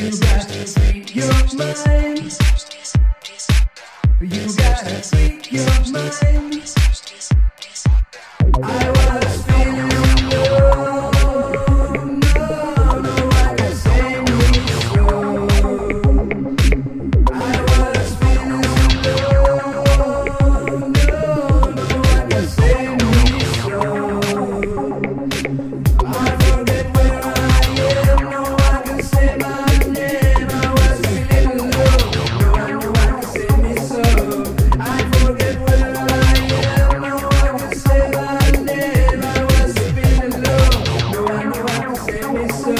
you wrap your mind. so